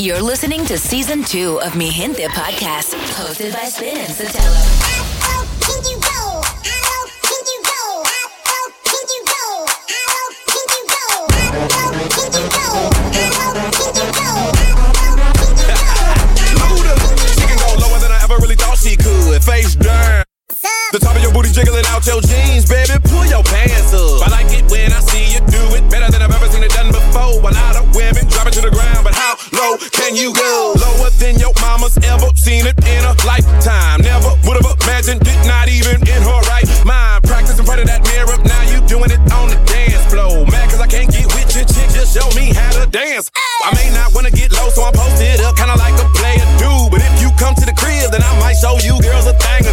You're listening to season two of Mi Gente podcast, hosted by Spin and Sotelo. Face down. The top of your booty jiggling out your jeans, baby. Low can you go? Lower than your mama's ever seen it in a lifetime. Never would have imagined it, not even in her right mind. Practice in front of that mirror, now you doing it on the dance floor. Mad cause I can't get with your chick, just show me how to dance. I may not wanna get low, so I'm posted up, kinda like a player dude. But if you come to the crib, then I might show you girls a thing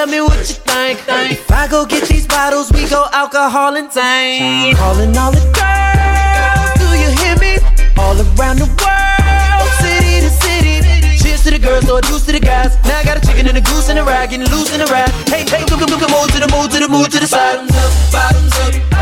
tell me what you think. If I go get these bottles, we go alcohol and tank. Calling all the girls, do you hear me? All around the world, city to city. Cheers to the girls, or deuce to the guys. Now I got a chicken and a goose and a rag, getting loose in a ride. Hey, hey, come, come, come, move to the move to the move to the side. Bottoms up, bottoms up.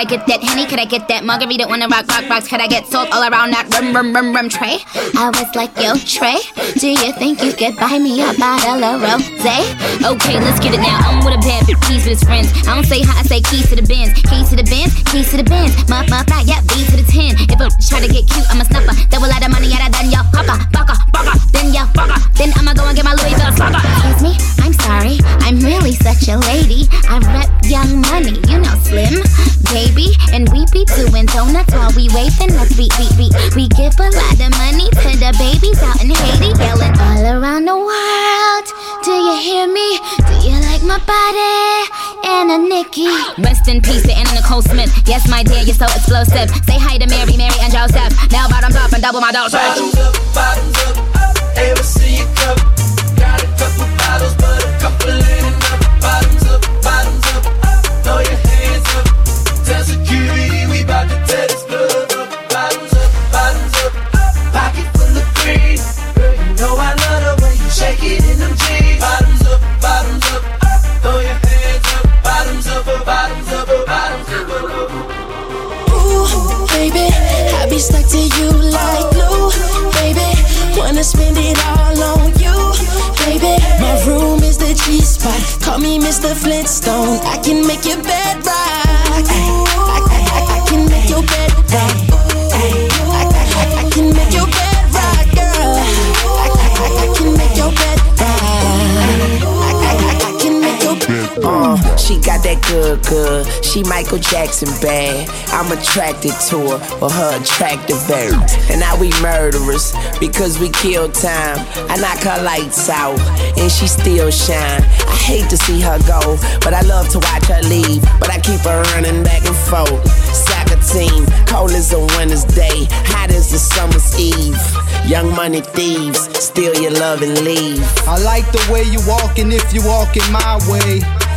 I get that Henny? Could I get that Margarita? Wanna rock, rock, rocks? Can I get salt all around that rum, rum, rum, rum tray? I was like, yo, Trey, do you think you could buy me a bottle of rosé? Okay, let's get it now. I'm with a bad bitch, keys with his friends. I don't say hi, I say keys to the bins. Keys to the bins, keys to the bins. Muff, muff, right, yeah, B to the 10. If a try to get cute, I'm a snuffer. Double lot of money, out yeah, then ya hopper, bucker, bucker, then ya fucker. Then I'ma go and get my Louis Vuitton slugger. Excuse me, I'm sorry, I'm really such a lady. I rep young money, you know, slim, baby. And we be doing donuts while we waving us. We, we, we, we give a lot of money to the babies out in Haiti, yelling all around the world. Do you hear me? Do you like my body? Anna Nikki. Rest in peace to Anna Nicole Smith. Yes, my dear, you're so explosive. Say hi to Mary, Mary, and Joseph. Now bottoms up and double my dosage. Bottoms up, bottoms up. Ever see you cup? Got a couple bottles, but a couple ain't enough. Bottoms up, bottoms up. Throw your stuck to you like glue, baby. Wanna spend it all on you, baby. My room is the G spot. Call me Mr. Flintstone. I can make your bed rock. I, I, I, I can make your bed rock. Uh, mm. got that good, good. She Michael Jackson bad. I'm attracted to her for her attractive air. And now we murderers because we kill time. I knock her lights out and she still shine. I hate to see her go, but I love to watch her leave. But I keep her running back and forth. Soccer team, cold as a winter's day, hot as the summer's eve. Young money thieves, steal your love and leave. I like the way you walking if you walking my way.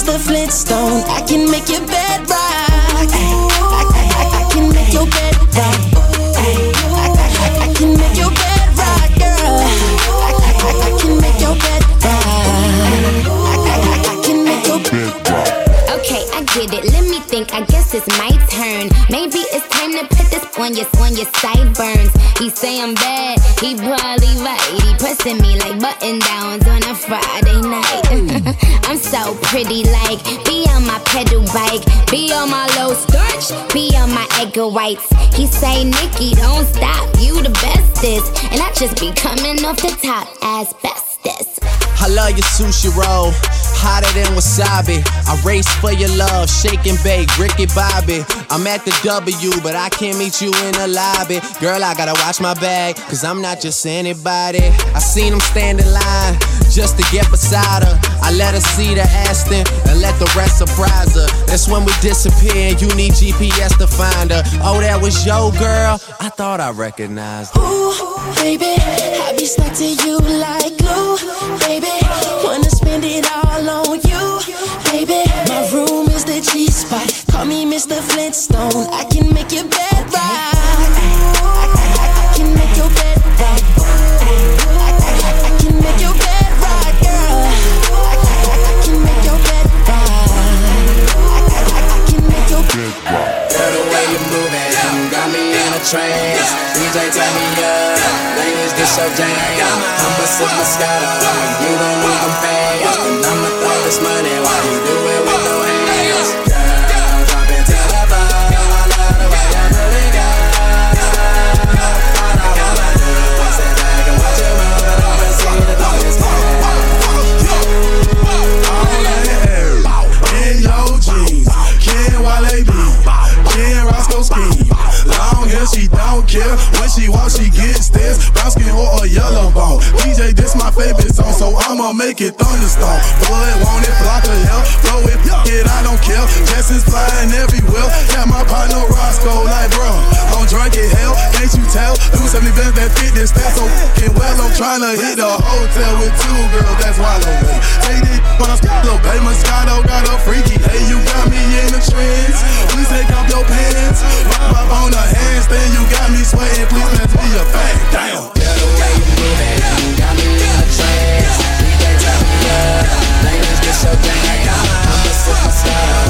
Mr. Flintstone. I can make your bed rock. I, I, I, I can make your bed rock. I, can make your bed girl. I, can make your bed. I, can make your bed. Okay, I get it. Let me think. I guess it's my turn. Maybe it's time to put this on your on your sideburns. He say I'm bad. He probably right. He pressing me like button downs on a Friday. I'm so pretty, like be on my pedal bike, be on my low starch, be on my egg whites. He say, Nikki, don't stop. You the bestest, and I just be coming off the top as bestest. I love your sushi roll, hotter than wasabi. I race for your love, shake and bake, Ricky Bobby. I'm at the W, but I can't meet you in the lobby. Girl, I gotta watch my bag, cause I'm not just anybody. I seen him stand in line just to get beside her. I let her see the Aston and let the rest surprise her. That's when we disappear and you need GPS to find her. Oh, that was your girl? I thought I recognized her. Ooh, baby, I be stuck to you like glue, baby. Wanna spend it all on you, baby. My room is the G spot. Call me Mr. Flintstone. I can make your bed rock. I, I can make your bed rock. I, I can make your bed rock, girl. I can make your bed rock. I can make your bed rock. Girl, the way you moving, you got me in a trance. Up, ladies, this your jam. I'ma sip Moscato, you gon' move them fast. And I'ma throw this money while you do she don't care. When she walks, she gets this. Brown or a yellow bone. DJ, this my favorite song, so I'ma make it thunderstorm. Blood, want it, block of hell. Blow it, it, I don't care. Jessens flying everywhere. Yeah, my partner Roscoe, like, bro, I'm drunk as hell. Can't you tell? Do something better that fit this stat so fucking well. I'm tryna hit the hotel with two girls, that's why I'm late. Take this when I'm little baby Moscato got a freaky. Hey, you got me in the trance. Please take off your pants. Pop up on the handstand, you got me sweating. Please pass me a bag. Damn. The got me a this your jam. I'ma sip my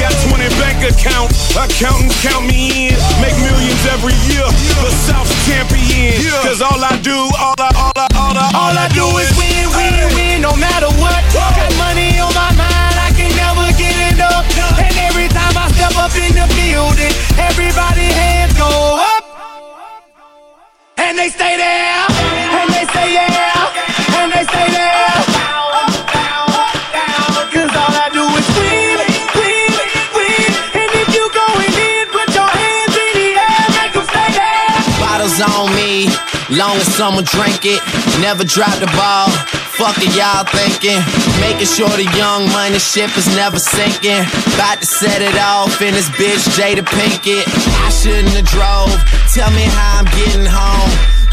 Got 20 bank accounts, accountants count me in. Make millions every year, the South champion. Cause all I do, all I, all I, all I, All I do is win, win, win, no matter what. Got money on my mind, I can never get enough. And every time I step up in the building, everybody hands go up. And they stay there, on me, long as someone drink it. Never drop the ball. Fuck it, y'all thinking. Making sure the young money ship is never sinking. About to set it off in this bitch, Jada Pinkett. I shouldn't have drove. Tell me how I'm getting home.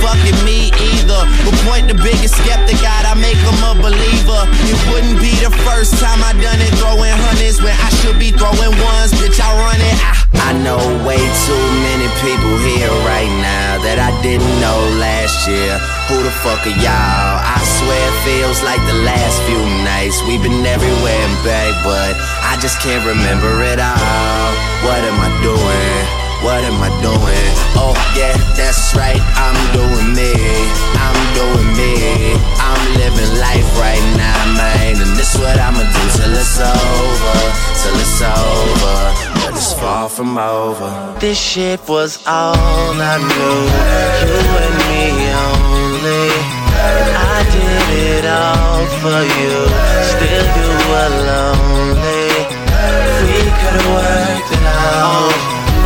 fucking me either. But point the biggest skeptic out, I make him a believer. It wouldn't be the first time I done it, throwing hundreds when I should be throwing ones. Bitch, I run it. I, I know way too many people here right now that I didn't know last year. Who the fuck are y'all? I swear it feels like the last few nights. We've been everywhere and back, but I just can't remember it all. What am I doing? What am I doing? Oh, yeah, that's right. I'm doing me. I'm doing me. I'm living life right now, man. And this what I'ma do till it's over. Till it's over. But it's far from over. This shit was all I knew. You and me only. I did it all for you.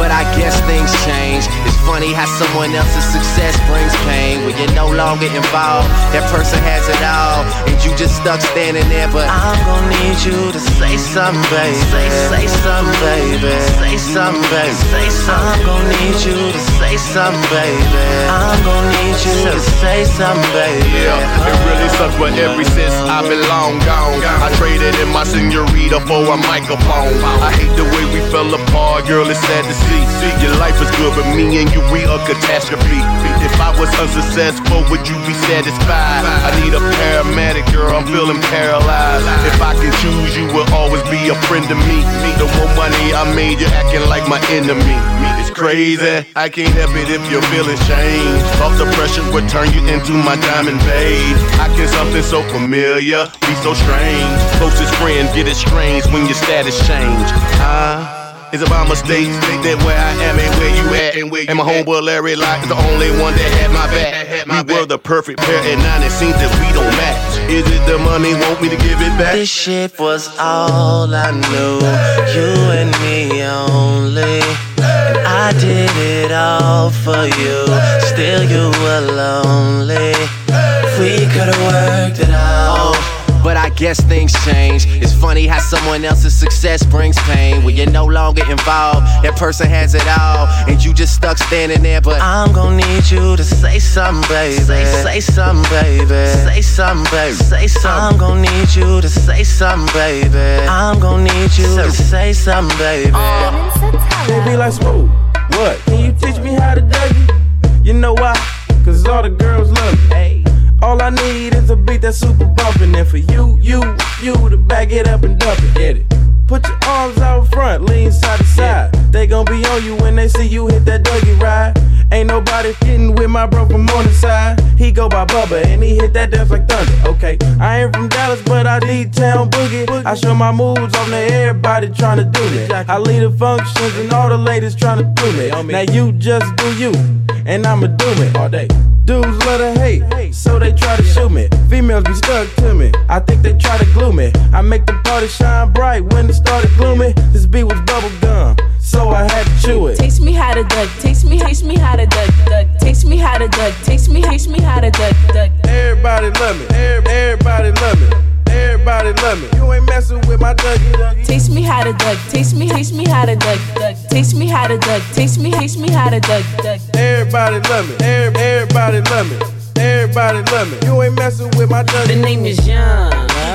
But I guess things change. Funny how someone else's success brings pain when you're no longer involved. That person has it all, and you just stuck standing there. But I'm gonna need you to say something, baby. Say, say something, baby. Say something, baby. Say something. I'm gonna need you to say something, baby. I'm gonna need you to say something, baby. Yeah, it really sucks, but ever since I've been long gone, I traded in my senorita for a microphone. I hate the way we fell apart, girl. It's sad to see. Your life is good, but me and you, we a catastrophe. If I was unsuccessful, would you be satisfied? I need a paramedic, girl. I'm feeling paralyzed. If I can choose, you will always be a friend to me. The more money I made, you're acting like my enemy. It's crazy. I can't help it if you're feeling change. Off the pressure would turn you into my diamond babe. I can something so familiar be so strange. Closest friend get it strange when your status change. Ah. Is it my mistake that where I am ain't where you at? And my homeboy Larry Locke is the only one that had my back. We were the perfect pair, and now it seems that we don't match. Is it the money want me to give it back? This shit was all I knew. You and me only. And I did it all for you. Still, you were lonely. We could've worked it out. But I guess things change. It's funny how someone else's success brings pain. When you're no longer involved, that person has it all. And you just stuck standing there. But I'm gonna need you to say something, baby. Say, say something, baby. Say something, baby. Say something. I'm gonna need you to say something, baby. I'm gonna need you to say something, baby. Oh. They be like, Smooth, what? Can you teach me how to dougie? You know why? Cause all the girls love me. All I need is a beat that's super bumpin'. And for you, you, you to back it up and dump it. Get it. Put your arms out front, lean side to side. They gon' be on you when they see you hit that Dougie ride. Ain't nobody getting with my bro from on the side. He go by Bubba and he hit that dance like thunder. Okay, I ain't from Dallas, but I need town boogie. I show my moves on to everybody tryna do me. I lead the functions and all the ladies tryna do me. Now you just do you, and I'ma do it all day. Dudes love to hate, so they try to shoot me. Females be stuck to me. I think they try to glue me. I make the party shine bright when it started gloomy. This beat was bubble gum, so I had to chew it. Teach me how to duck. Teach me, teach me how to duck, duck. Teach me how to duck. Teach me, teach me how to duck, duck. Everybody love me. Everybody love me. Everybody Everybody love me. You ain't messing with my Dougie. Taste me how to Doug. Taste me, taste me how to Doug. Doug. Taste me how to Doug. Taste me, taste me how to Doug. Doug. Everybody love me. Every- Everybody love me. Everybody love me. You ain't messing with my Dougie. The name is Young.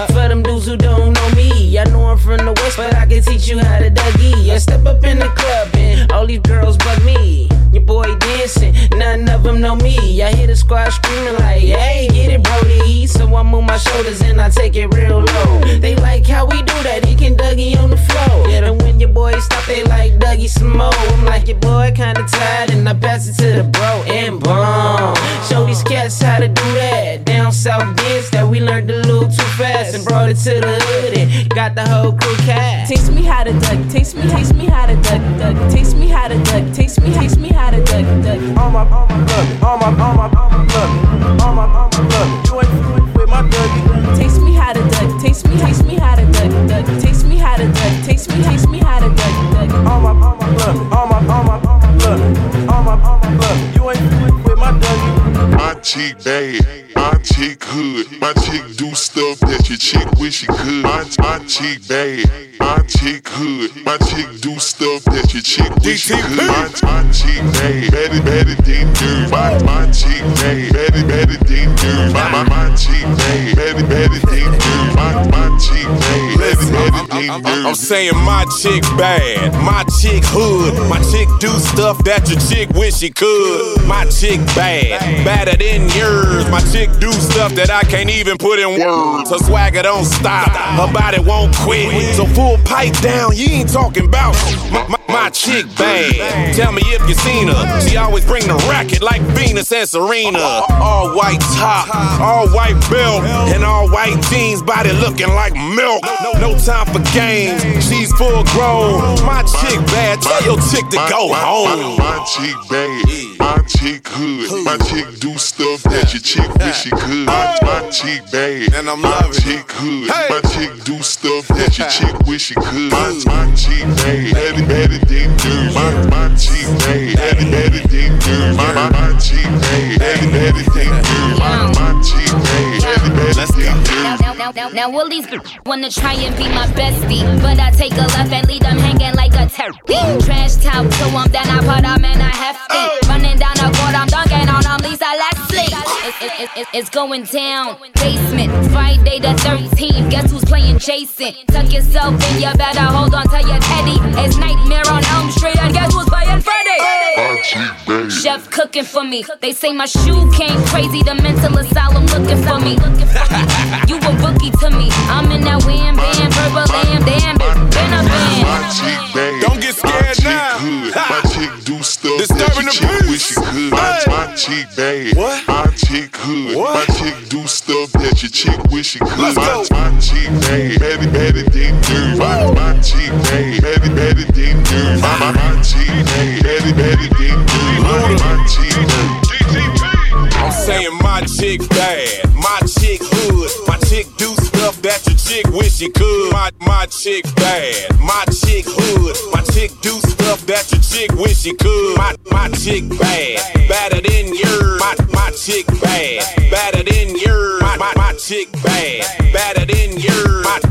For them dudes who don't know me, I know I'm from the west, but I can teach you how to Dougie. I step up in the club and all these girls bug me. Your boy dancing, none of them know me. I hear the squad screaming like, hey, get it, Brody. So I move my shoulders and I take it real low. They like how we do that, he can Dougie on the floor. Yeah, and when your boys stop, they like Dougie some more. I'm like, your boy kinda tired, and I pass it to the bro and boom. Show these cats how to do that. Down south dance that we learned a little too fast and brought it to the hood and got the whole crew cat. Taste me how to Doug. Taste me, taste me how to Doug. Doug. Taste me how to Doug. Taste me, taste me how to Doug. Doug. All my, all my love me. All my, all my, all my love me. All my, all my love me. You ain't with my Dougie. Taste me how to Doug. Taste me, taste me how to Doug. Doug. Taste me how to Doug. Taste me, taste me how to Doug. Doug. All my, all my love chick bad, my chick hood, my chick do stuff that your chick wish she could. My, my chick bad, my chick hood, my chick do stuff that your chick wish she could. My, my chick bad, better, better than dirt. My, my chick bad, better, better than dirt. My, my, my chick bad, better, better than dirt. My, my chick bad, better, better than dirt. I'm saying my chick bad, my chick hood, my chick do stuff that your chick wish she could. My chick bad, badder than yours. My chick do stuff that I can't even put in words. Her swagger don't stop, her body won't quit. So full pipe down, you ain't talking about my, my, my chick bad. Tell me if you seen her. She always bring the racket like Venus and Serena. All white top, all white belt, and all white jeans, body looking like milk. No, no time for games. She's full grown. My chick bad. Tell your chick to go home. My, my chick bad, my chick hood, my chick do stuff that your chick wish she could. My, my chick bad, And I'm my loving it. chick hood, my chick do stuff that your chick wish she could. My, my chick bad, better, better dirt. My, my. My, my, my. My. Now, now, now, now, all these wanna try and be my bestie? But I take a left and leave them hanging like a turkey. Trash talk to them, then I put them in a hefty. Running down the court, I'm dunking on them, Lisa Leslie. It, it, it, it, it's going down. Basement, Friday the 13th. Guess who's playing Jason? Tuck yourself in, you better hold on to your teddy. It's Nightmare on Elm Street, and guess who's playing Freddy? Bad. Chef cooking for me. They say my shoe came crazy. The mental asylum looking for me. You a rookie to me. I'm in that wham bam, verbal lamb, damn, been a My band. chick bad. Don't get my scared chick now. Hood. Ha. My chick do stuff Disturbing that the your chick wish she could. My, Hey. my chick bad. What? My chick hood. What? My chick do stuff that your chick wish she could. Let's my, go. my chick bad. Better, she could. My my chick bad, my chick hood, my chick do stuff that your chick wish she could. My my chick bad, better than yours. My my chick bad, better than yours. My my, my chick bad, better than yours. My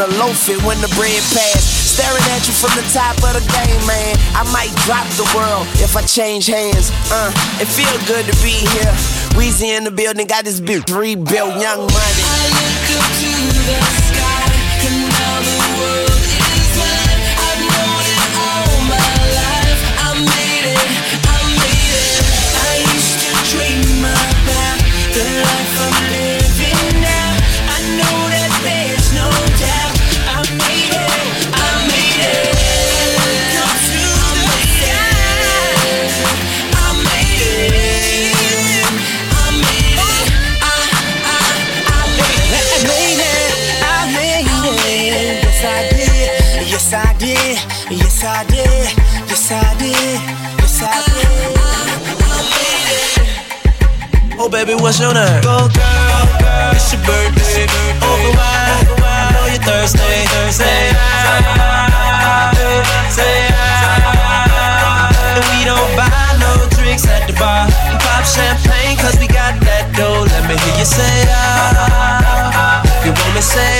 To loaf it when the bread pass. Staring at you from the top of the game, man. I might drop the world if I change hands. Uh, it feel good to be here. Weezy in the building, got this big rebuilt young money. Baby, what's your name? Go girl, girl, it's your birthday. Over wine, I know you're thirsty. Say ah, say ah. And we don't buy no drinks at the bar. Pop champagne cause we got that dough. Let me hear you say ah. You want me say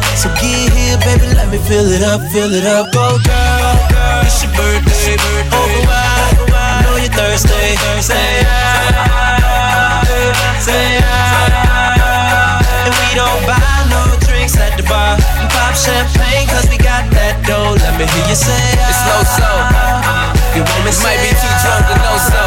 So get here, baby, let me fill it up, fill it up. Go, girl, girl, it's your birthday. Over wide, I know you're thirsty. Say ah, say ah. And we don't buy no drinks at the bar. We pop champagne cause we got that dough. Let me hear you say ah. It's low soul. You want me Might be too drunk to know so.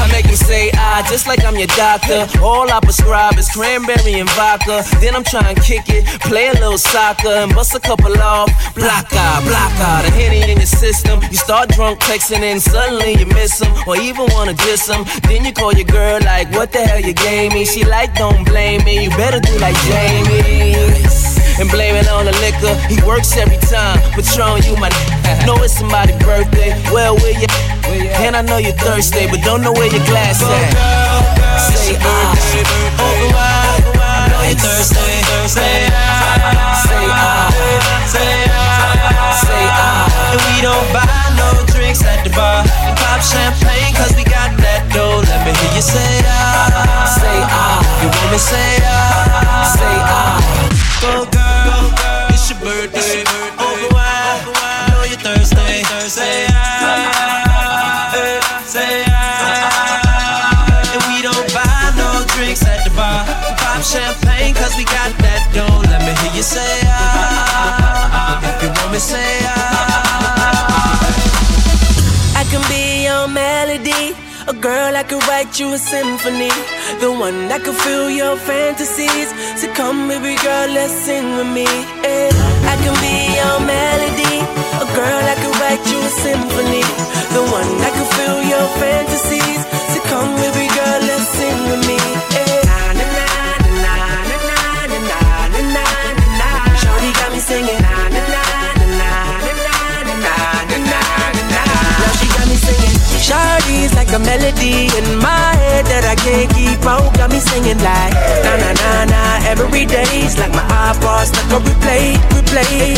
I make him say ah, just like I'm your doctor. All I prescribe is cranberry and vodka. Then I'm trying to kick it, play a little soccer, and bust a couple off. Block out, block out, a henny in your system. You start drunk texting, and suddenly you miss him, or even wanna diss him. Then you call your girl like, what the hell you gave me? She like, don't blame me, you better do like Jamie and blame it on the liquor. He works every time. Patron, you my know it's somebody's birthday. Well, where you? And I know you're thirsty, but don't know where your glass at. Say ah, over wide. I know you're thirsty. Say ah, say ah, say ah, say ah. And we don't buy no drinks at the bar. We pop champagne cause we got that dough. Let me hear you say ah. Say ah. You want me say ah. Say ah. Go girl, it's your birthday. Over wine, I know you're thirsty. Say. Say. And we don't buy no drinks at the bar. Pop champagne cause we got that dough. Let me hear you say ah. If you want me say. Girl I could write you a symphony. The one that could fill your fantasies. So come, baby girl, let's sing with me. eh. I can be your melody. A girl I could write you a symphony. The one that could fill your fantasies. So come, baby girl, let's sing with me. eh. Shawty's like a melody in my head that I can't keep out. Got me singing like na na na na every day's like my iPod stuck on replay, replay.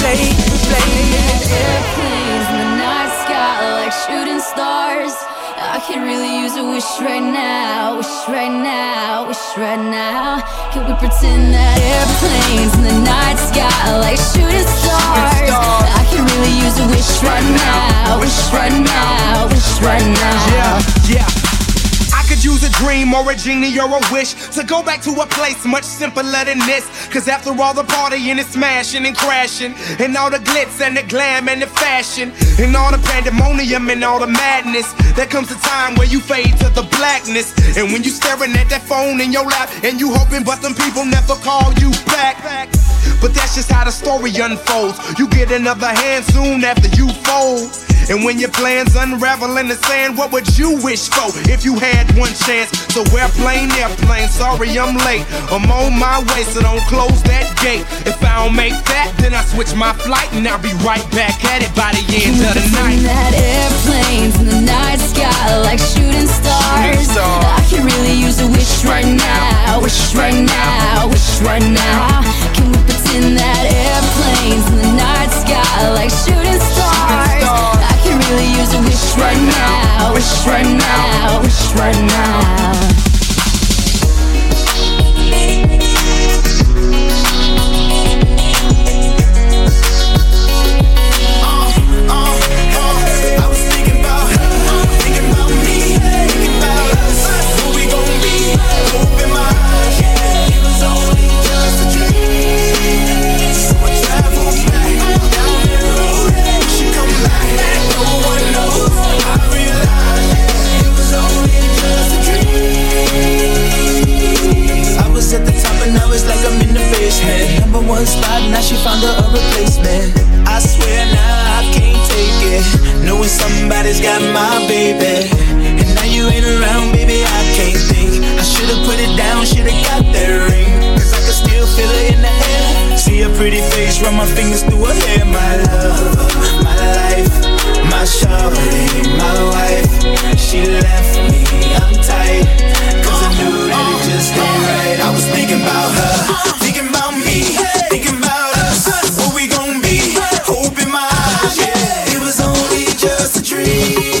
replay. Airplanes in the night sky like shooting stars. I could really use a wish right now, wish right now, wish right now. Can we pretend that airplanes in the night sky like shooting stars? I can really use a wish right now, wish right now, wish right now. Yeah, yeah. Could use a dream or a genie or a wish to go back to a place much simpler than this. Cause after all the partying and smashing and crashing, and all the glitz and the glam and the fashion, and all the pandemonium and all the madness, there comes a time where you fade to the blackness. And when you staring at that phone in your lap, and you hoping but them people never call you back. But that's just how the story unfolds. You get another hand soon after you fold. And when your plans unravel in the sand, what would you wish for if you had one chance? So airplane, airplane, sorry I'm late. I'm on my way, so don't close that gate. If I don't make that, then I switch my flight and I'll be right back at it by the end of the night. That airplanes in the night sky like shooting stars. I can really use a wish right now, wish right now, wish right now. Pretend that airplanes in the night sky like shooting stars? I can really use a wish right now, wish right now, wish right now. It's like I'm in the basement. Number one spot, now she found her a replacement. I swear now I can't take it. Knowing somebody's got my baby. You ain't around, baby, I can't think. I should've put it down, should've got that ring. Cause I can still feel it in the air. See a pretty face, run my fingers through her hair. My love, my life, my shawty, my wife. She left me, I'm tight. Cause I knew that it just ain't right. I was thinking about her, thinking about me, thinking about us. What we gon' be? Hope my eyes. It was only just a dream.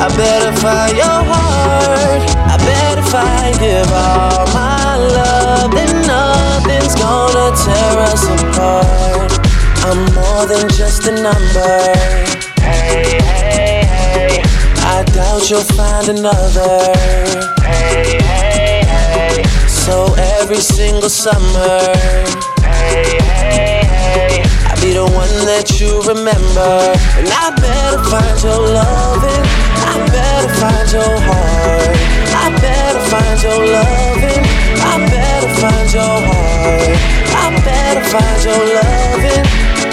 I better find your heart. I better find give all my love. Then nothing's gonna tear us apart. I'm more than just a number. Hey, hey, hey. I doubt you'll find another. Hey, hey, hey. So every single summer. Hey, hey, hey. I'll be the one that you remember. And I better find your loving. I better find your heart. I better find your loving. I better find your heart. I better find your loving.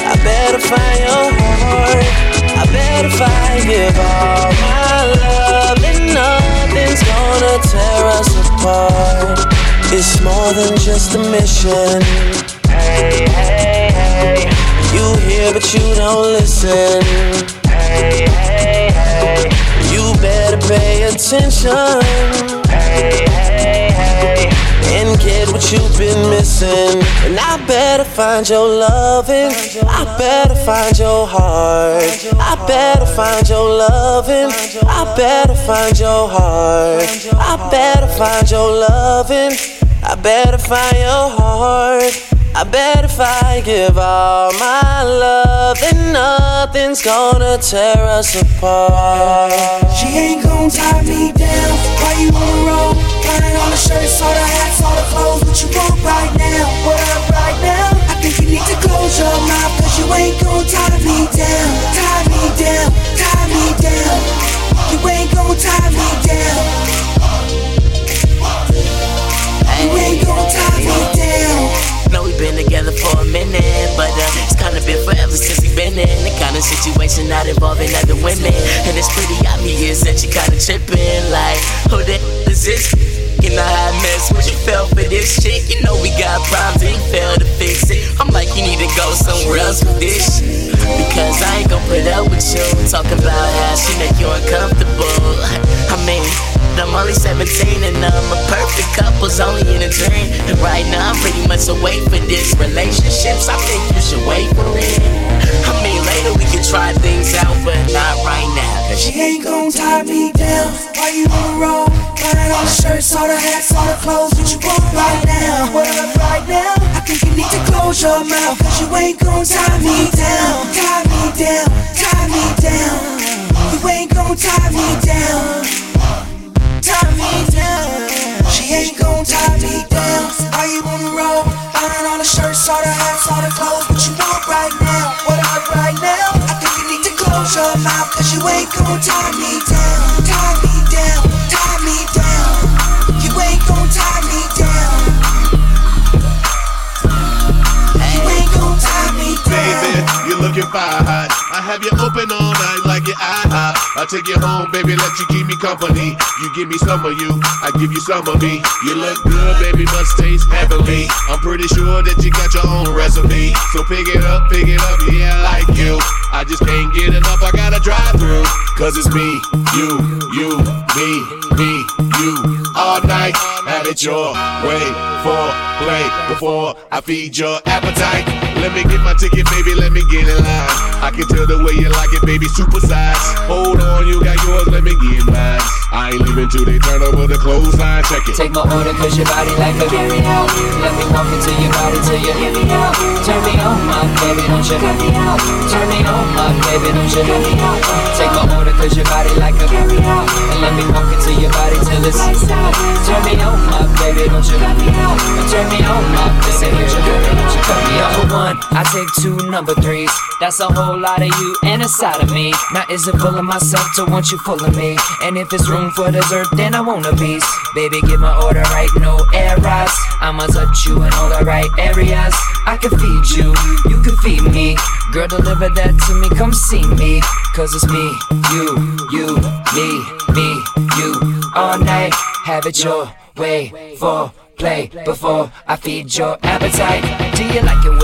I better find your heart. I better find give all my love. And nothing's gonna tear us apart. It's more than just a mission. Hey, hey, hey. You hear but you don't listen. Hey, pay attention. Hey, hey, hey. And get what you've been missing. And I better find your loving. I better find your heart. I better find your loving. I better find your heart. I better find your loving. I bet if I your heart. I bet if I give all my love, then nothing's gonna tear us apart. She ain't gon' tie me down. Why you on the road? Buying all the shirts, all the hats, all the clothes. What you want right now? What up right now? That tripping, like, who the is this? You know how I mess with you fell for this chick. You know we got problems and you failed to fix it. I'm like, you need to go somewhere else with this shit. Because I ain't gon' put up with you. Talking about how she make you uncomfortable. I mean, I'm only 17 and I'm a perfect couple's only in a dream. And right now I'm pretty much away for this relationships. I think you should wait for it. I mean later we can try things out, but not right now. Cause She ain't gon' tie me down. Why you on the road? Buying all the shirts, all the hats, all the clothes. What you want right now? What up right now? I think you need to close your mouth. Cause you ain't gon' tie me down. Tie me down, tie me down. You ain't gon' tie me down. Tie me down. She ain't gon' tie me down. Are you on the road? Buying all the shirts, all the hats, all the clothes. What you want right now? What up right now? I think you need to close your mouth. Cause you ain't gon' tie me down. Tie me down, tie me down. You ain't gon' tie me down. You ain't gon' tie me down. Baby, you're looking fine. I have you open all night your I take you home, baby, let you keep me company. You give me some of you, I give you some of me. You look good, baby, must taste heavenly. I'm pretty sure that you got your own recipe. So pick it up, pick it up, yeah, I like you. I just can't get enough, I gotta drive through. Cause it's me, you, you, me, me, you. All night, have it your way for play before I feed your appetite. Let me get my ticket, baby, let me get in line. I can tell the way you like it, baby, super size. Hold on, you got yours, let me get mine. I ain't leaving till they turn over the clothesline, check it. Take my order cause your body like a carry out. Let me walk into your body till you hear me out. Turn me on, my baby, don't you cut me out. Turn me on, my baby, don't you cut me out. Take my order cause your body like a carry out. And let me walk into your body till Turn me on, my baby, don't you cut me out. Turn me on, my baby, don't. You cut me out. Number one, I take two number threes. That's a whole lot of you and a side of me. Now is it full of myself to want you full of me? And if it's room for dessert, then I want a piece. Baby, get my order right, no errors. I'ma touch you in all the right areas. I can feed you, you can feed me. Girl, deliver that to me, come see me. Cause it's me, you, you, me, me, you. All night, have it your way for play before I feed your appetite. Do you like it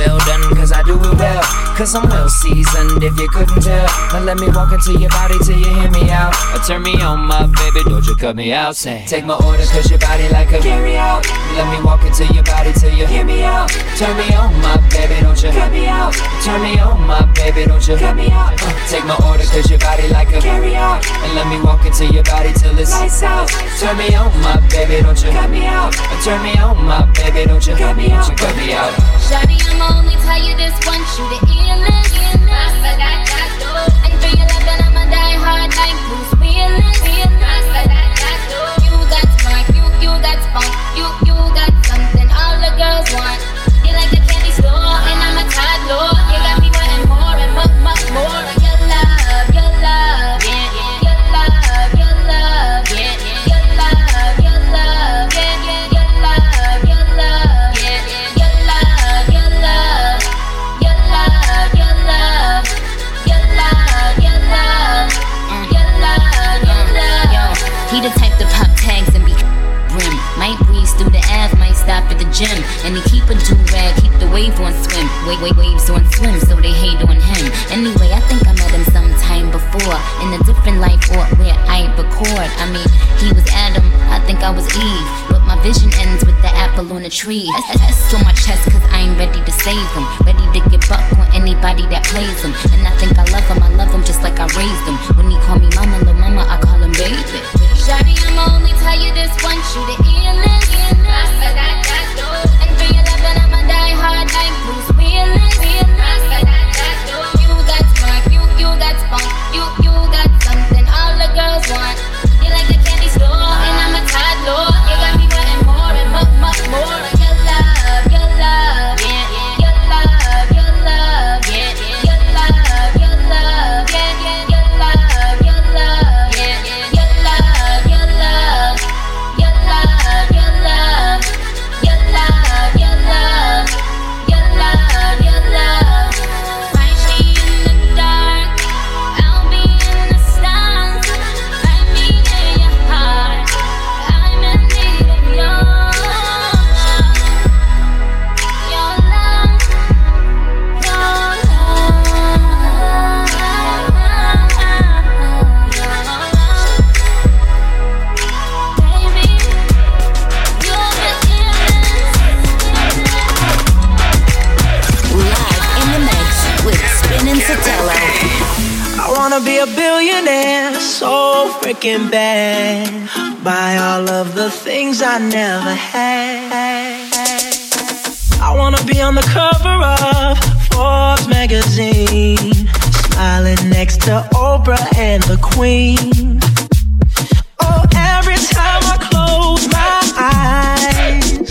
Cause I'm well seasoned if you couldn't tell. Now let me walk into your body till you hear me out. Or turn me on, my baby, don't you cut me out. Say, take my order cause your body like a carry out. Let me walk into your body till you hear me out. Turn me on, my baby, don't you cut me out. Turn me on, my baby, don't you cut me out. Uh, take my order cause your body like a carry out. And let me walk into your body till it's lights out. Turn me on, my baby, don't you cut me out. Or turn me on, my baby, don't you cut me out. Cut me out. Shawty, I'ma only tell you this once, you the I got dope. And for your love, and I'm a die hard like Bruce. Wait, waves on swim, so they hate on him. Anyway, I think I met him sometime before in a different life or where I record. I mean, he was Adam, I think I was Eve. But my vision ends with the apple on the tree. That's on my chest, cause I ain't ready to save him. Ready to get buck on anybody that plays him. And I think I love him, I love him just like I raised him. When he call me mama, little mama, I call him baby. Shawty, I'ma only tell you this once, you the illest. broken bad by all of the things I never had. I wanna be on the cover of Forbes magazine, smiling next to Oprah and the Queen. Oh, every time I close my eyes,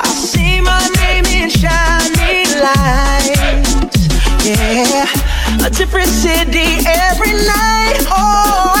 I see my name in shiny lights. Yeah, a different city every night. Oh.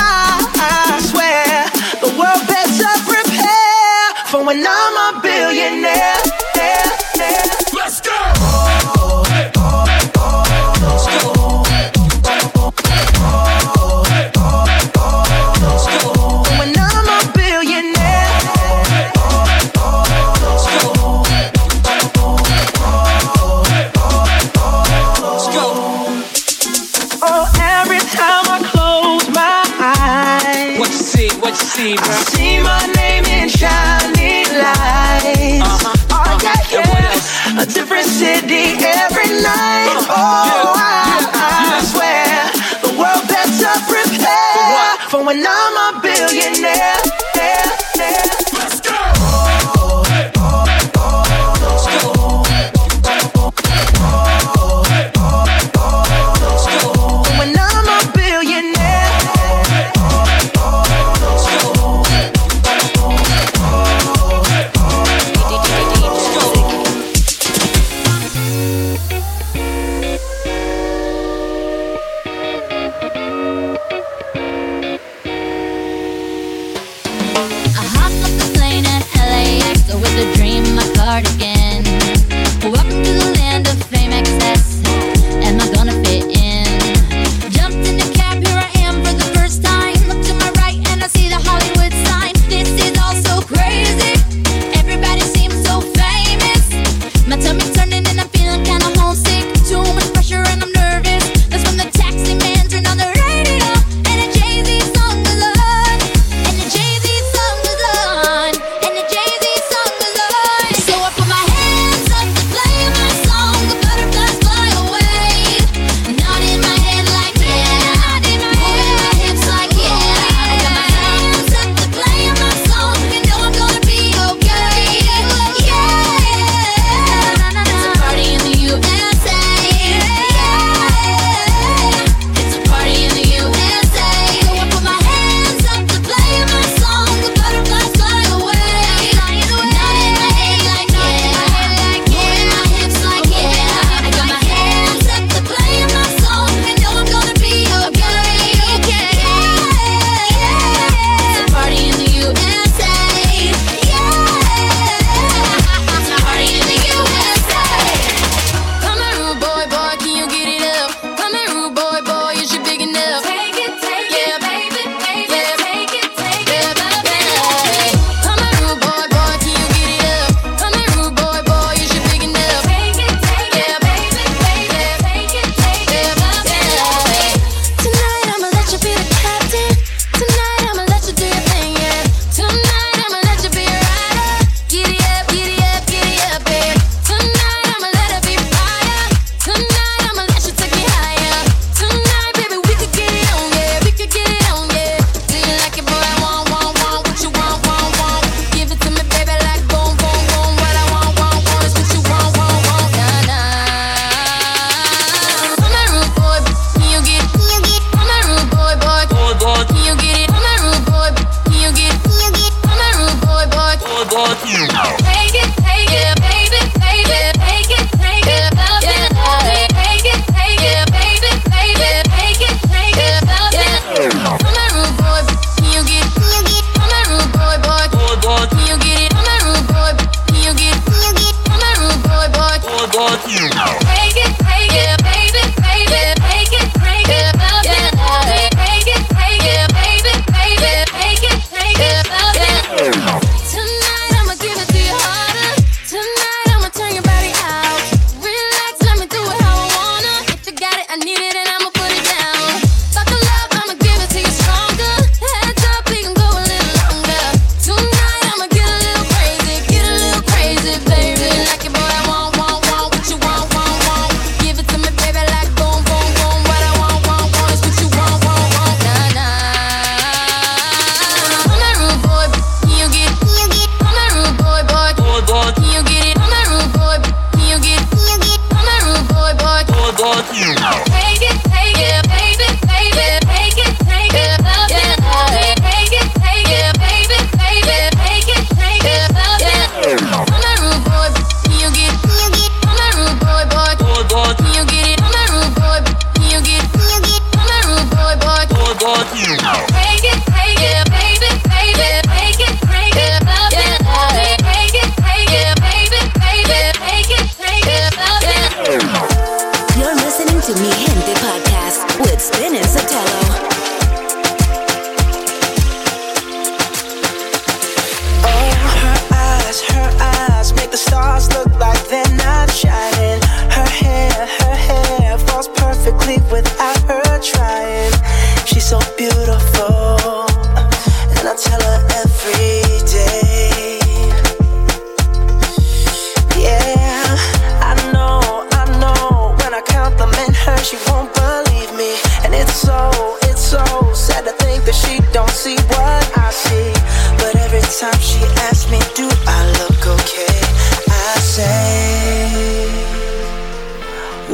time she asks me, Do I look okay? I say,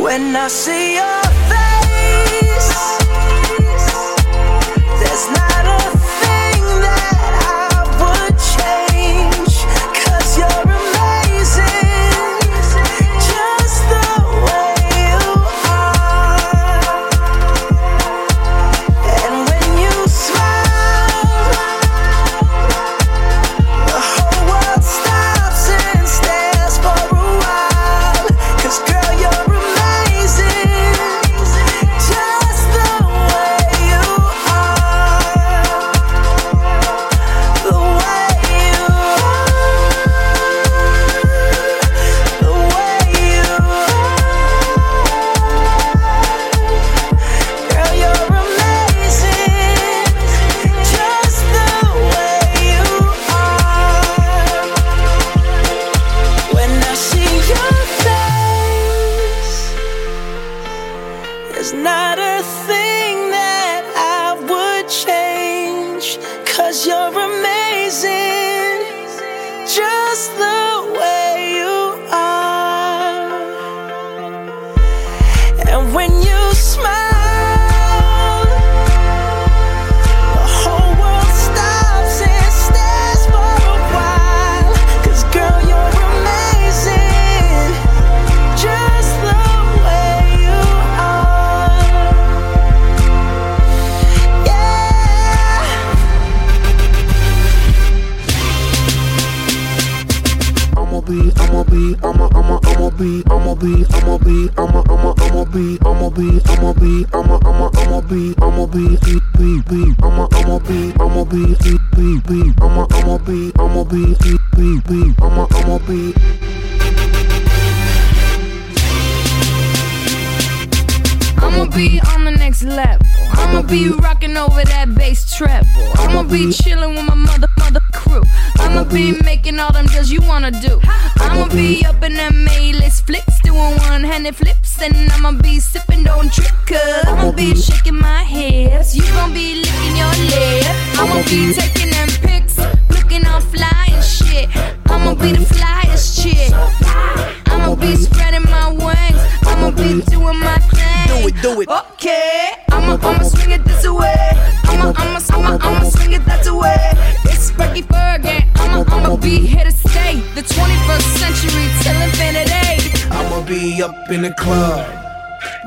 When I see you. up in the club,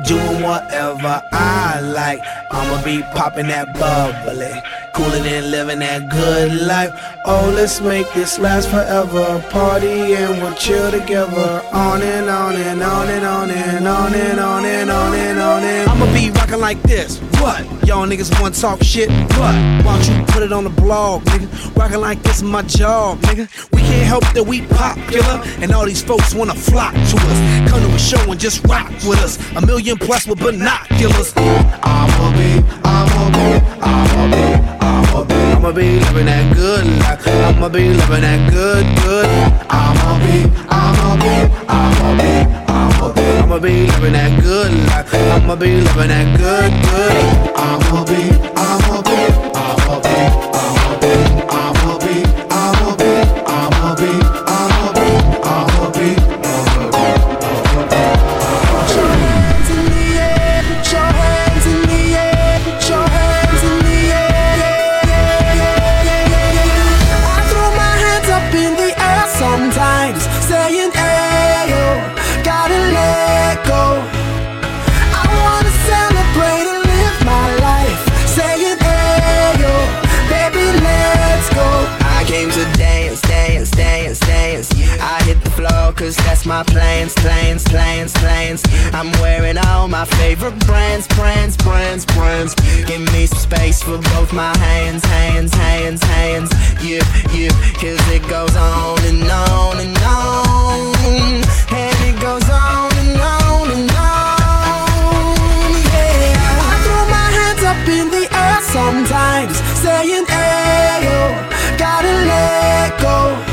doing whatever I like. I'ma be popping that bubbly. Cooling and living that good life. Oh, let's make this last forever. Party and we'll chill together. On and on and on and on and on and on and on and on and I'ma be rocking like this. What? Y'all niggas wanna talk shit? What? Why don't you put it on the blog, nigga? Rocking like this is my job, nigga. We can't help that we popular, and all these folks wanna flock to us. Come to a show and just rock with us. A million plus with binoculars. I'ma be, I'ma be, I'ma be. I'ma be, living loving that good life. I'ma be loving that good, good. I'ma be, I'ma be, I'ma be. I'ma be, I'ma be living that good life. I'ma be living that good, good. I'ma be. planes, planes, planes, planes. I'm wearing all my favorite brands, brands, brands, brands. Give me some space for both my hands, hands, hands, hands. You, yeah, cause it goes on and on and on. And it goes on and on and on. Yeah, I throw my hands up in the air sometimes, saying, hey, yo, gotta let go.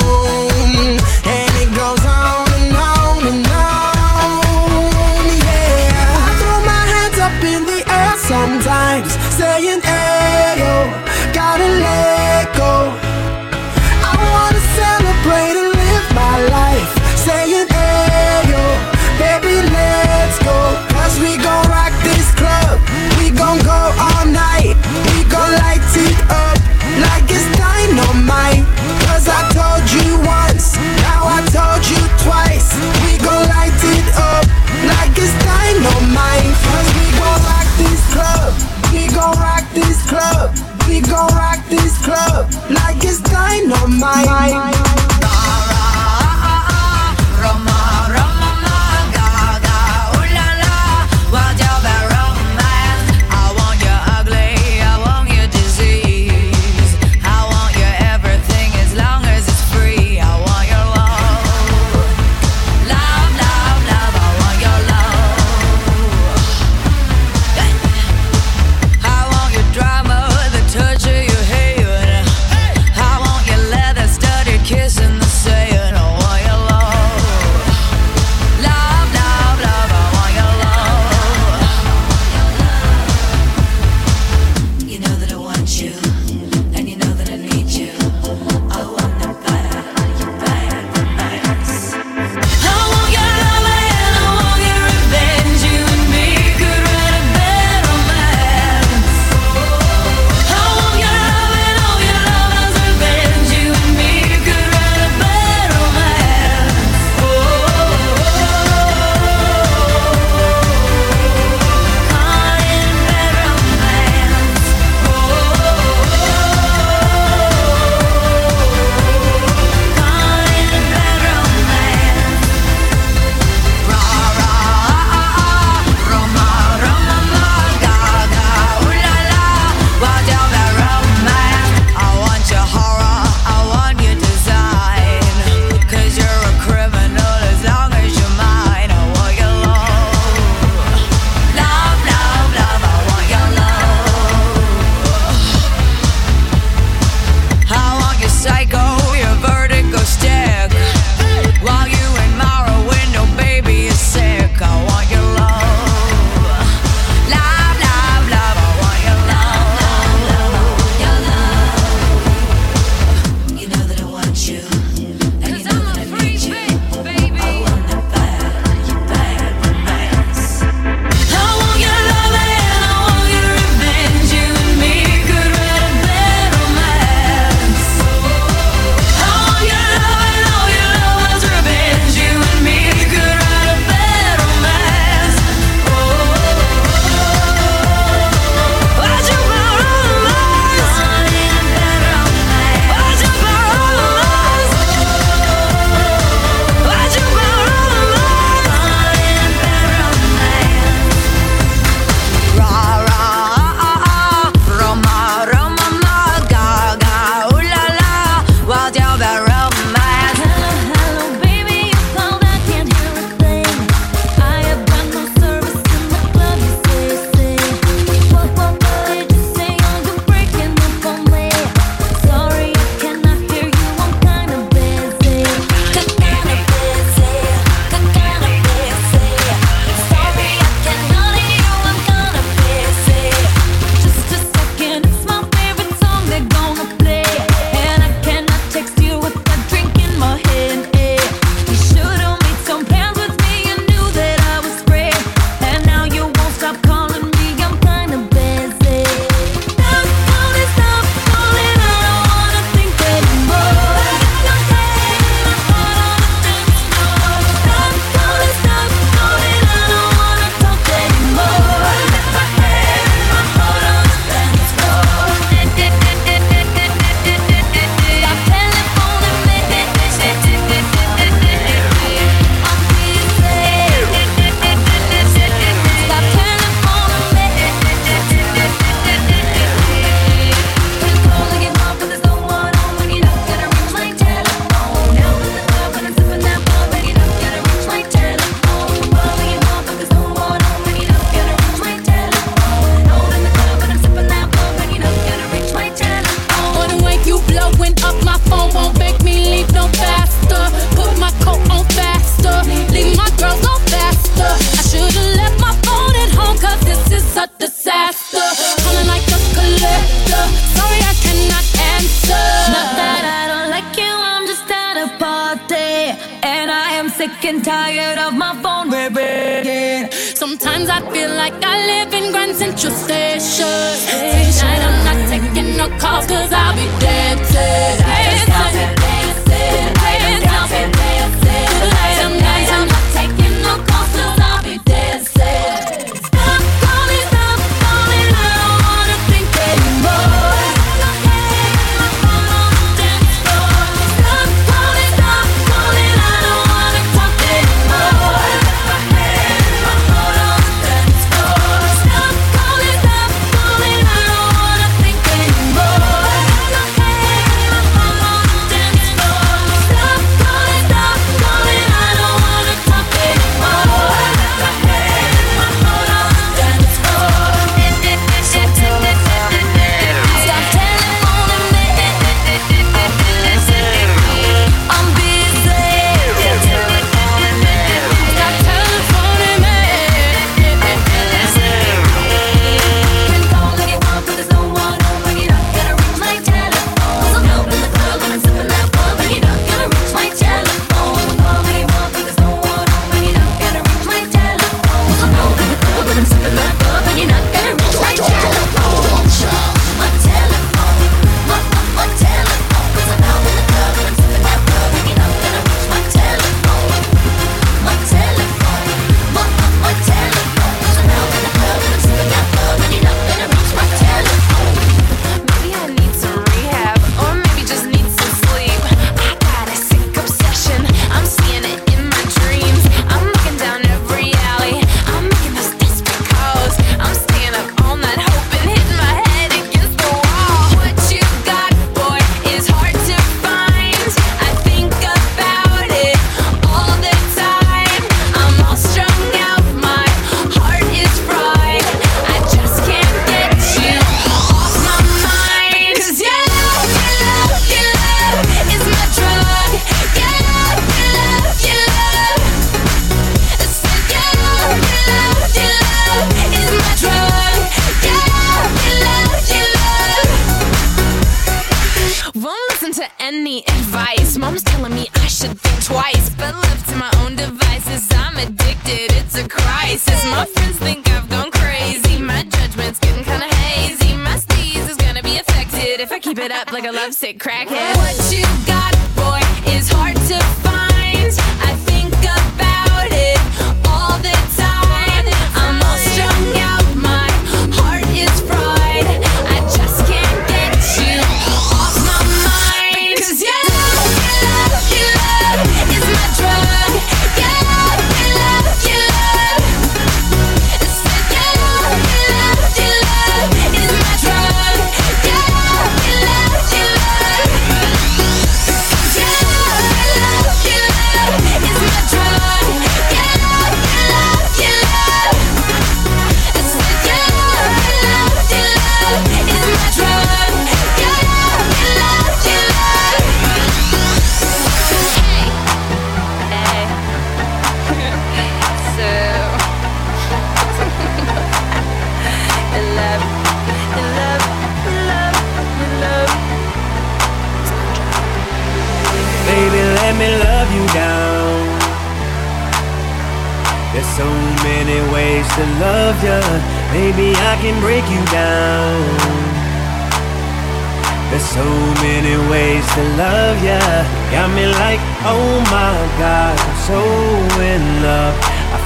is dynamite.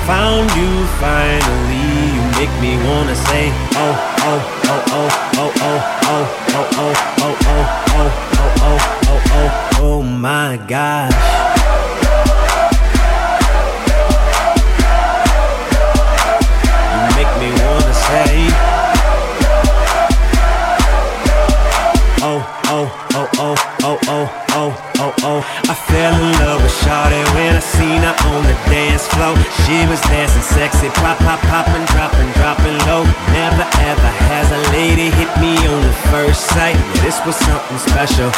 found you finally. You make me wanna say, oh, oh, oh, oh, oh, oh, oh, oh, oh, oh, oh, oh, oh, oh, oh, oh, oh, oh my gosh. She was dancing sexy, pop, pop, poppin', droppin', droppin' low. Never ever has a lady hit me on the first sight. Yeah, this was something special.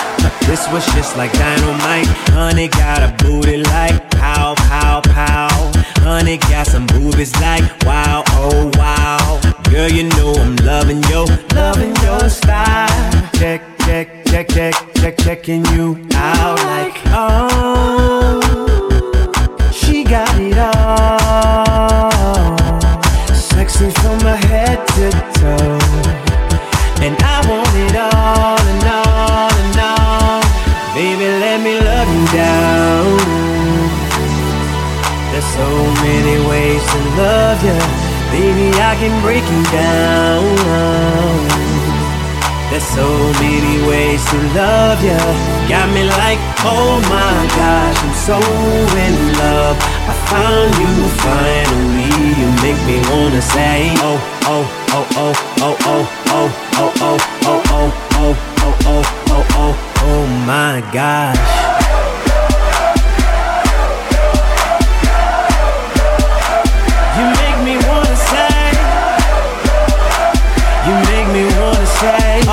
This was just like dynamite. Honey got a booty like pow, pow, pow. Honey got some boobies like wow, oh wow. Girl, you know I'm loving yo, loving your style. Check, check, check, check, check, checking you out like oh. Love you, baby. I can break you down. There's so many ways to love you. Got me like, oh my gosh, I'm so in love. I found you finally. You make me wanna say, oh, oh, oh, oh, oh, oh, oh, oh, oh, oh, oh, oh, oh, oh, oh, oh, oh my gosh.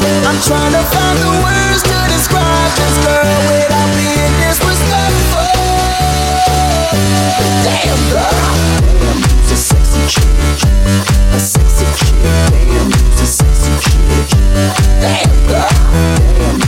I'm trying to find the words to describe this girl without being disrespectful. Damn girl, damn, you's a sexy chick, a sexy chick. Damn, you's a sexy chick. Damn girl, damn,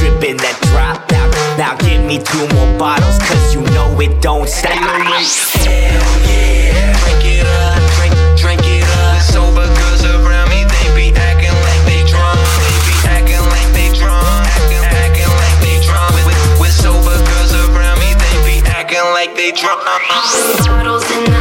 need two more bottles, cause you know it don't stop. Hell yeah, drink it up, drink, drink it up. Sober girls around me, they be acting like they drunk. They be acting like they drunk, acting, acting like they drunk. With, with sober girls around me, they be acting like they drunk. Bottles in the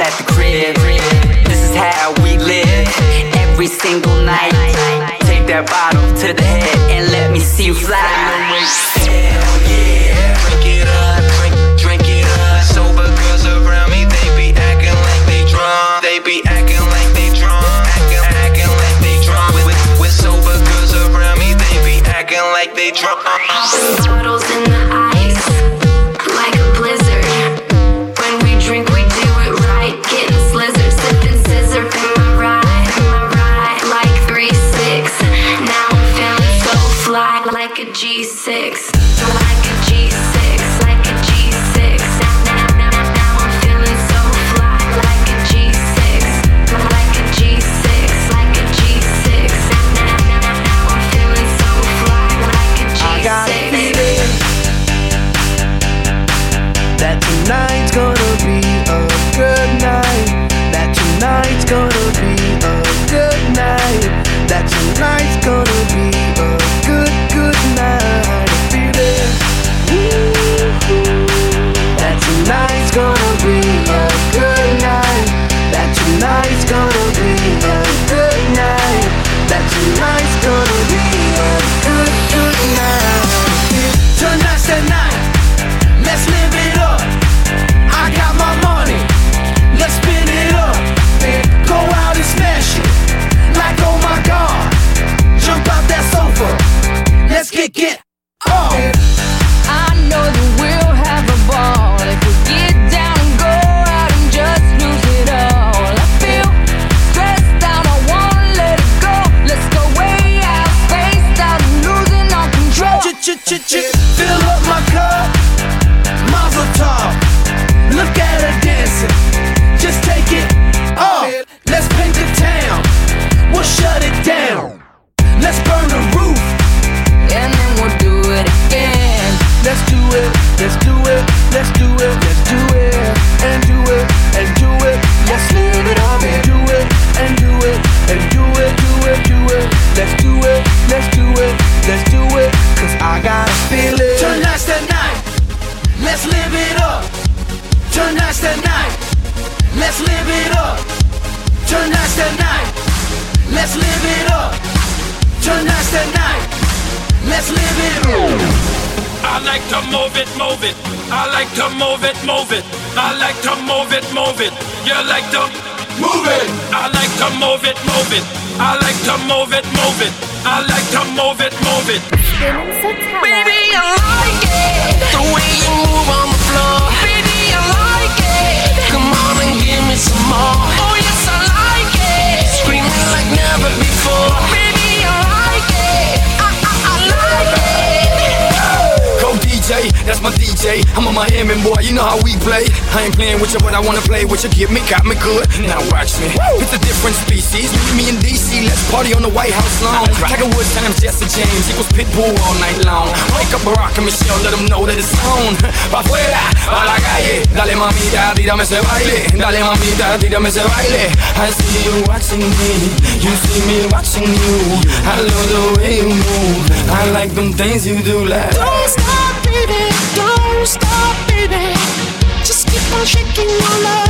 at the crib. This is how we live every single night. Take that bottle to the head and let me see you fly. Hell yeah, break it up. Move it. I like to move it, move it. I like to move it, move it. You like to move it. I like to move it, move it. I like to move it, move it. I like to move it, move it. Baby, I like it. The way you move on the floor. Baby, I like it. Come on and give me some more. Oh, yes, I like it. Screaming like never before. That's my DJ. I'm a Miami boy, you know how we play. I ain't playing with you, but I wanna play with you. Give me, got me good. Now watch me. It's a different species. Me in DC, let's party on the White House lawn. Tiger Woods times Jesse James equals Pitbull all night long. Wake up Barack and Michelle, let them know that it's on. Pa' afuera, pa' la calle. Dale mamita, tírame ese baile. Dale mamita, tírame ese baile. I see you watching me, you see me watching you. I love the way you move. I like them things you do like. Don't stop, shaking your love.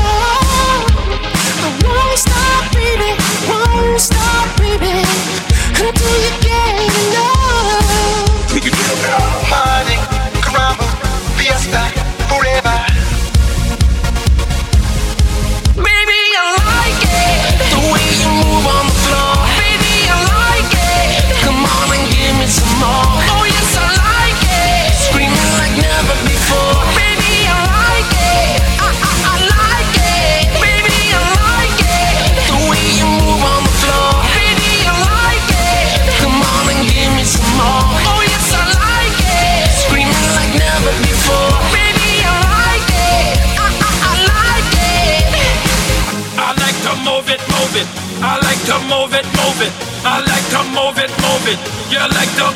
Move it, move it. I like to move it, move it. You like to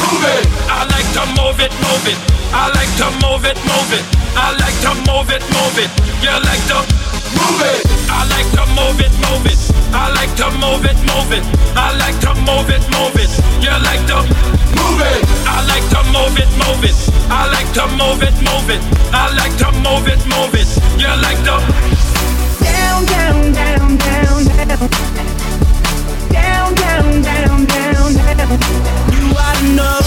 move it. I like to move it, move it. I like to move it, move it. I like to move it, move it. You like to move it. I like to move it, move it. I like to move it, move it. I like to move it, move it. You like to move it. I like to move it, move it. I like to move it, move it. I like to move it, move it. You like to down, down, down, down, down. Down, down, down, down, down. You ought to know.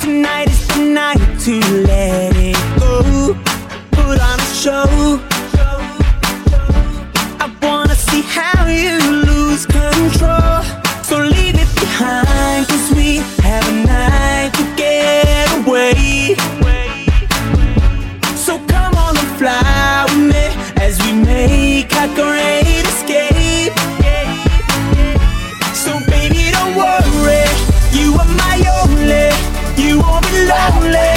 Tonight is the night to let it go. Put on a show. I wanna see how you lose control. So leave it behind, cause we have a night to get away. So come on and fly with me as we make our great lonely,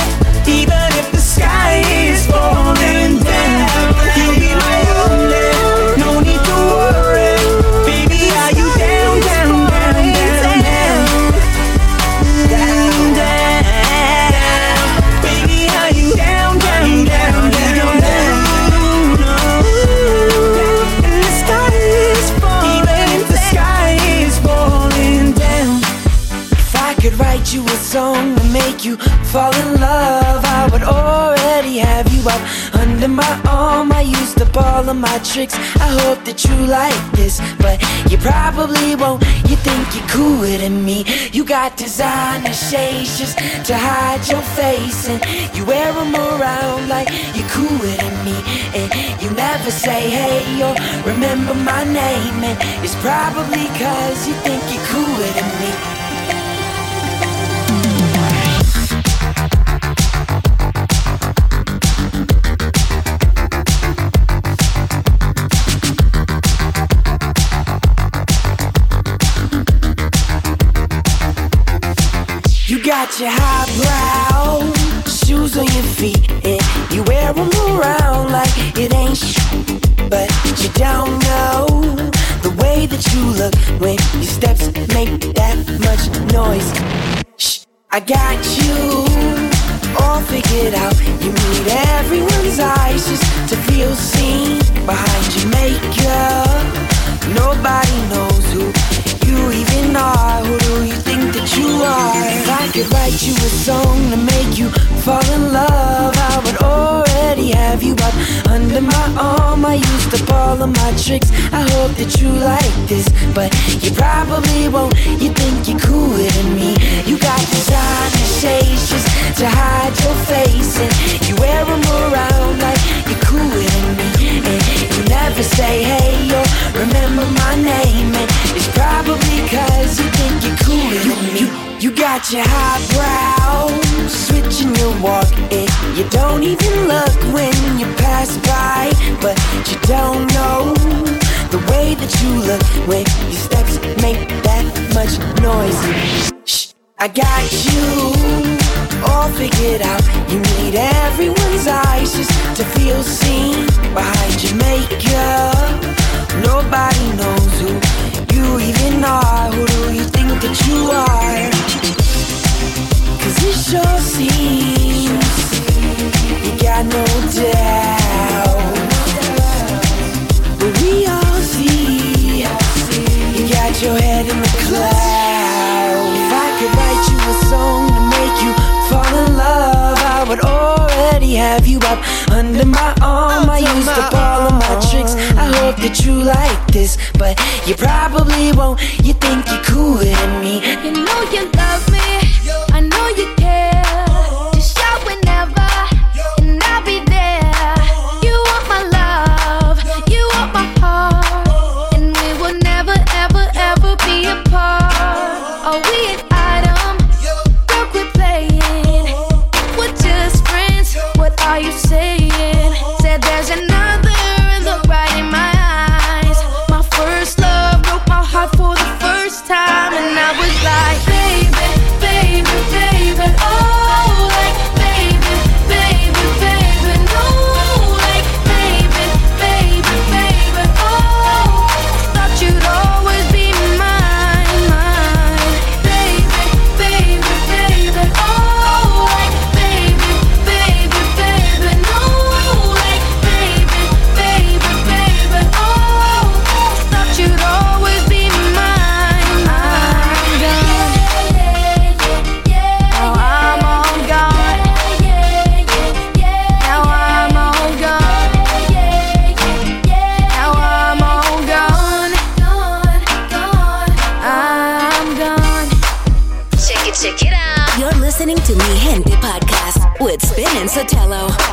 up all of my tricks. I hope that you like this, but you probably won't. You think you're cooler than me. You got designer shades just to hide your face, and you wear them around like you're cooler than me. And you never say hey or remember my name, and it's probably cause you think you're cooler than me. Got your highbrow shoes on your feet, and you wear them around like it ain't sh- But you don't know the way that you look when your steps make that much noise. Shh, I got you all figured out. You need everyone's eyes just to feel seen behind your makeup. Nobody knows who you even are. Who do you think that you are? If I could write you a song to make you fall in love, I would already have you up under my arm. I used up all of my tricks. I hope that you like this, but you probably won't. You think you're cooler than me. You got designer shades just to hide your face, and you wear them around like you're cooler than me. And you never say hey remember my name, and it's probably cause you think you're cooler than me. You, you got your highbrow, switching your walk, and you don't even look when you pass by, but you don't know the way that you look when your steps make that much noise. Shh, I got you all figured out. You need everyone's eyes just to feel seen behind your makeup. Nobody knows who you even are. Who do you think that you are? Cause it sure seems you got no doubt. But we all see you got your head in the clouds. If I could write you a song would already have you up under my arm. I used up all of my tricks. I hope that you like this, but you probably won't. You think you're cooler than me. You know you love me. Spin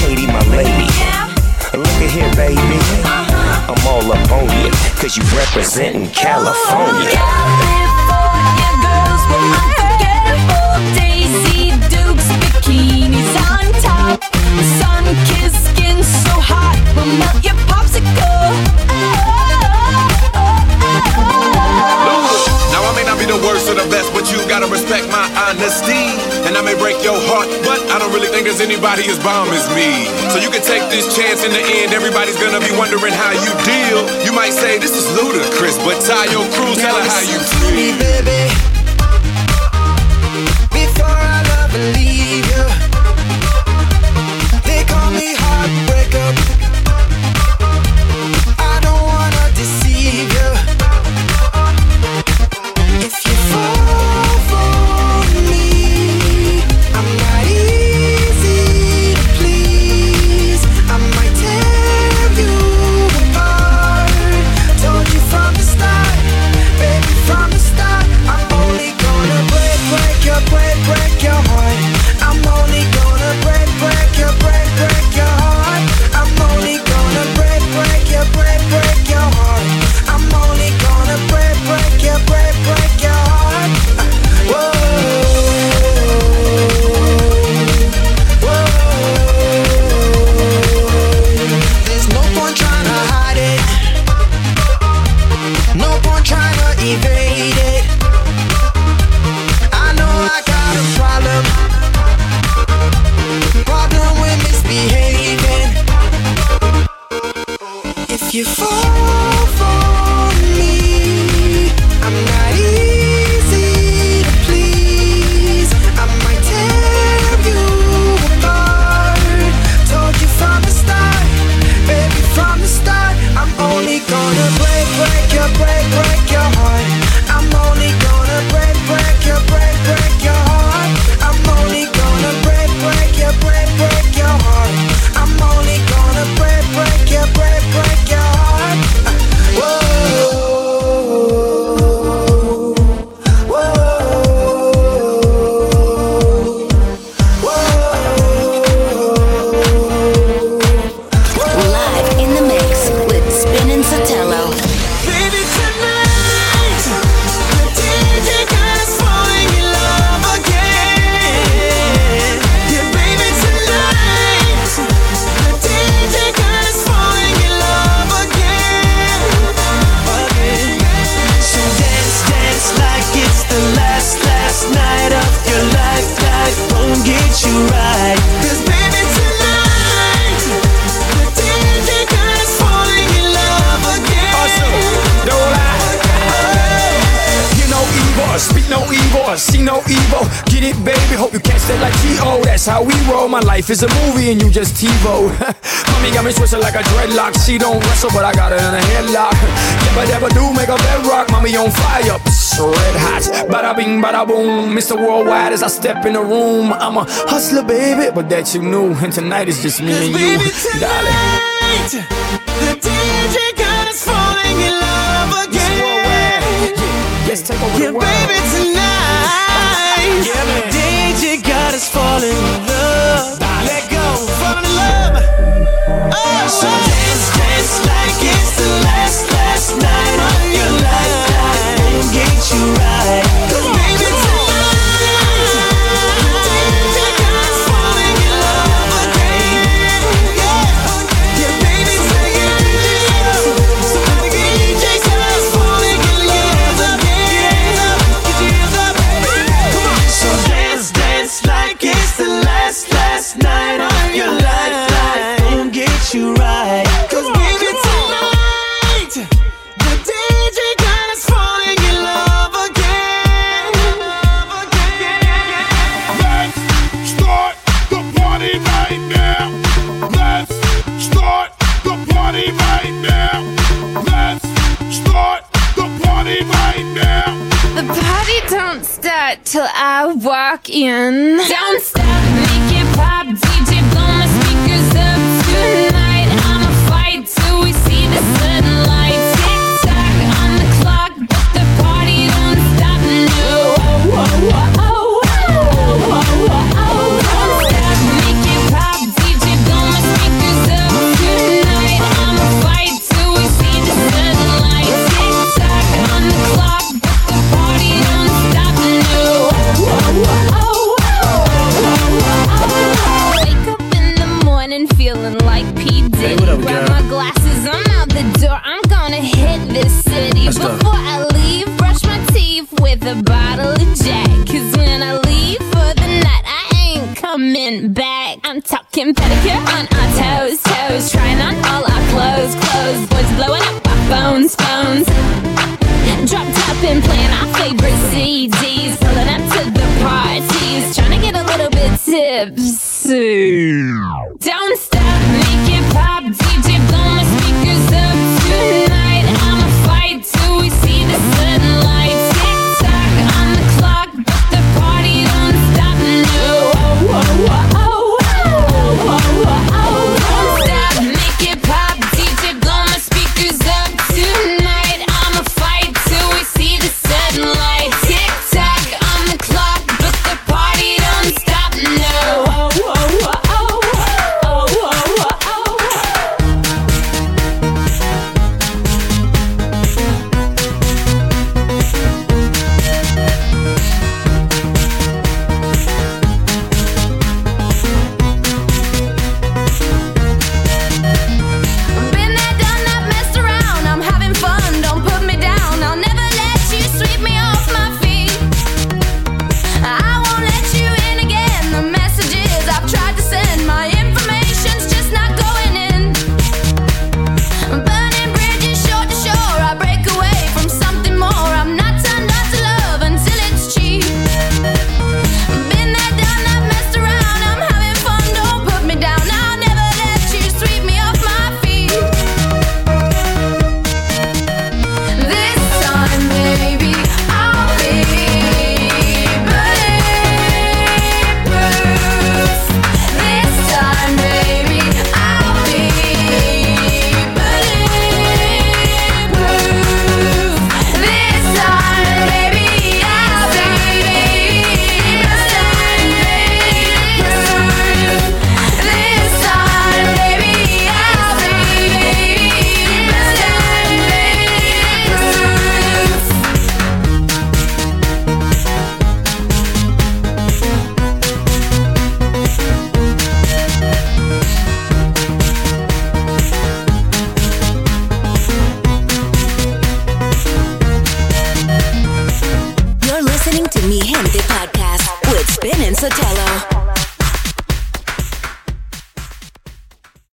Katy, my lady. Look at here, baby. Uh-huh. I'm all up on you, cause you representing California. California girls were unforgettable. Daisy Dukes, bikinis on top. Sun-kissed skin so hot, will melt your popsicle. Now be the worst or the best, but you gotta respect my honesty. And I may break your heart, but I don't really think there's anybody as bomb as me. So you can take this chance in the end, everybody's gonna be wondering how you deal. You might say this is ludicrous, but tie your crew, tell her how you feel. baby. Before I love gonna just TiVo. Mommy got me twisted like a dreadlock. She don't wrestle, but I got her in a headlock. If I ever do, make a bedrock. Mommy on fire, Psst, red hot. Bada bing, bada boom. Mr. Worldwide as I step in the room. I'm a hustler, baby, but that you knew. And tonight is just me and baby, you, tonight. The DJ God is falling in love again. Mr. Yeah. Yes, take over yeah, the world. baby, tonight. Yeah. DJ God is falling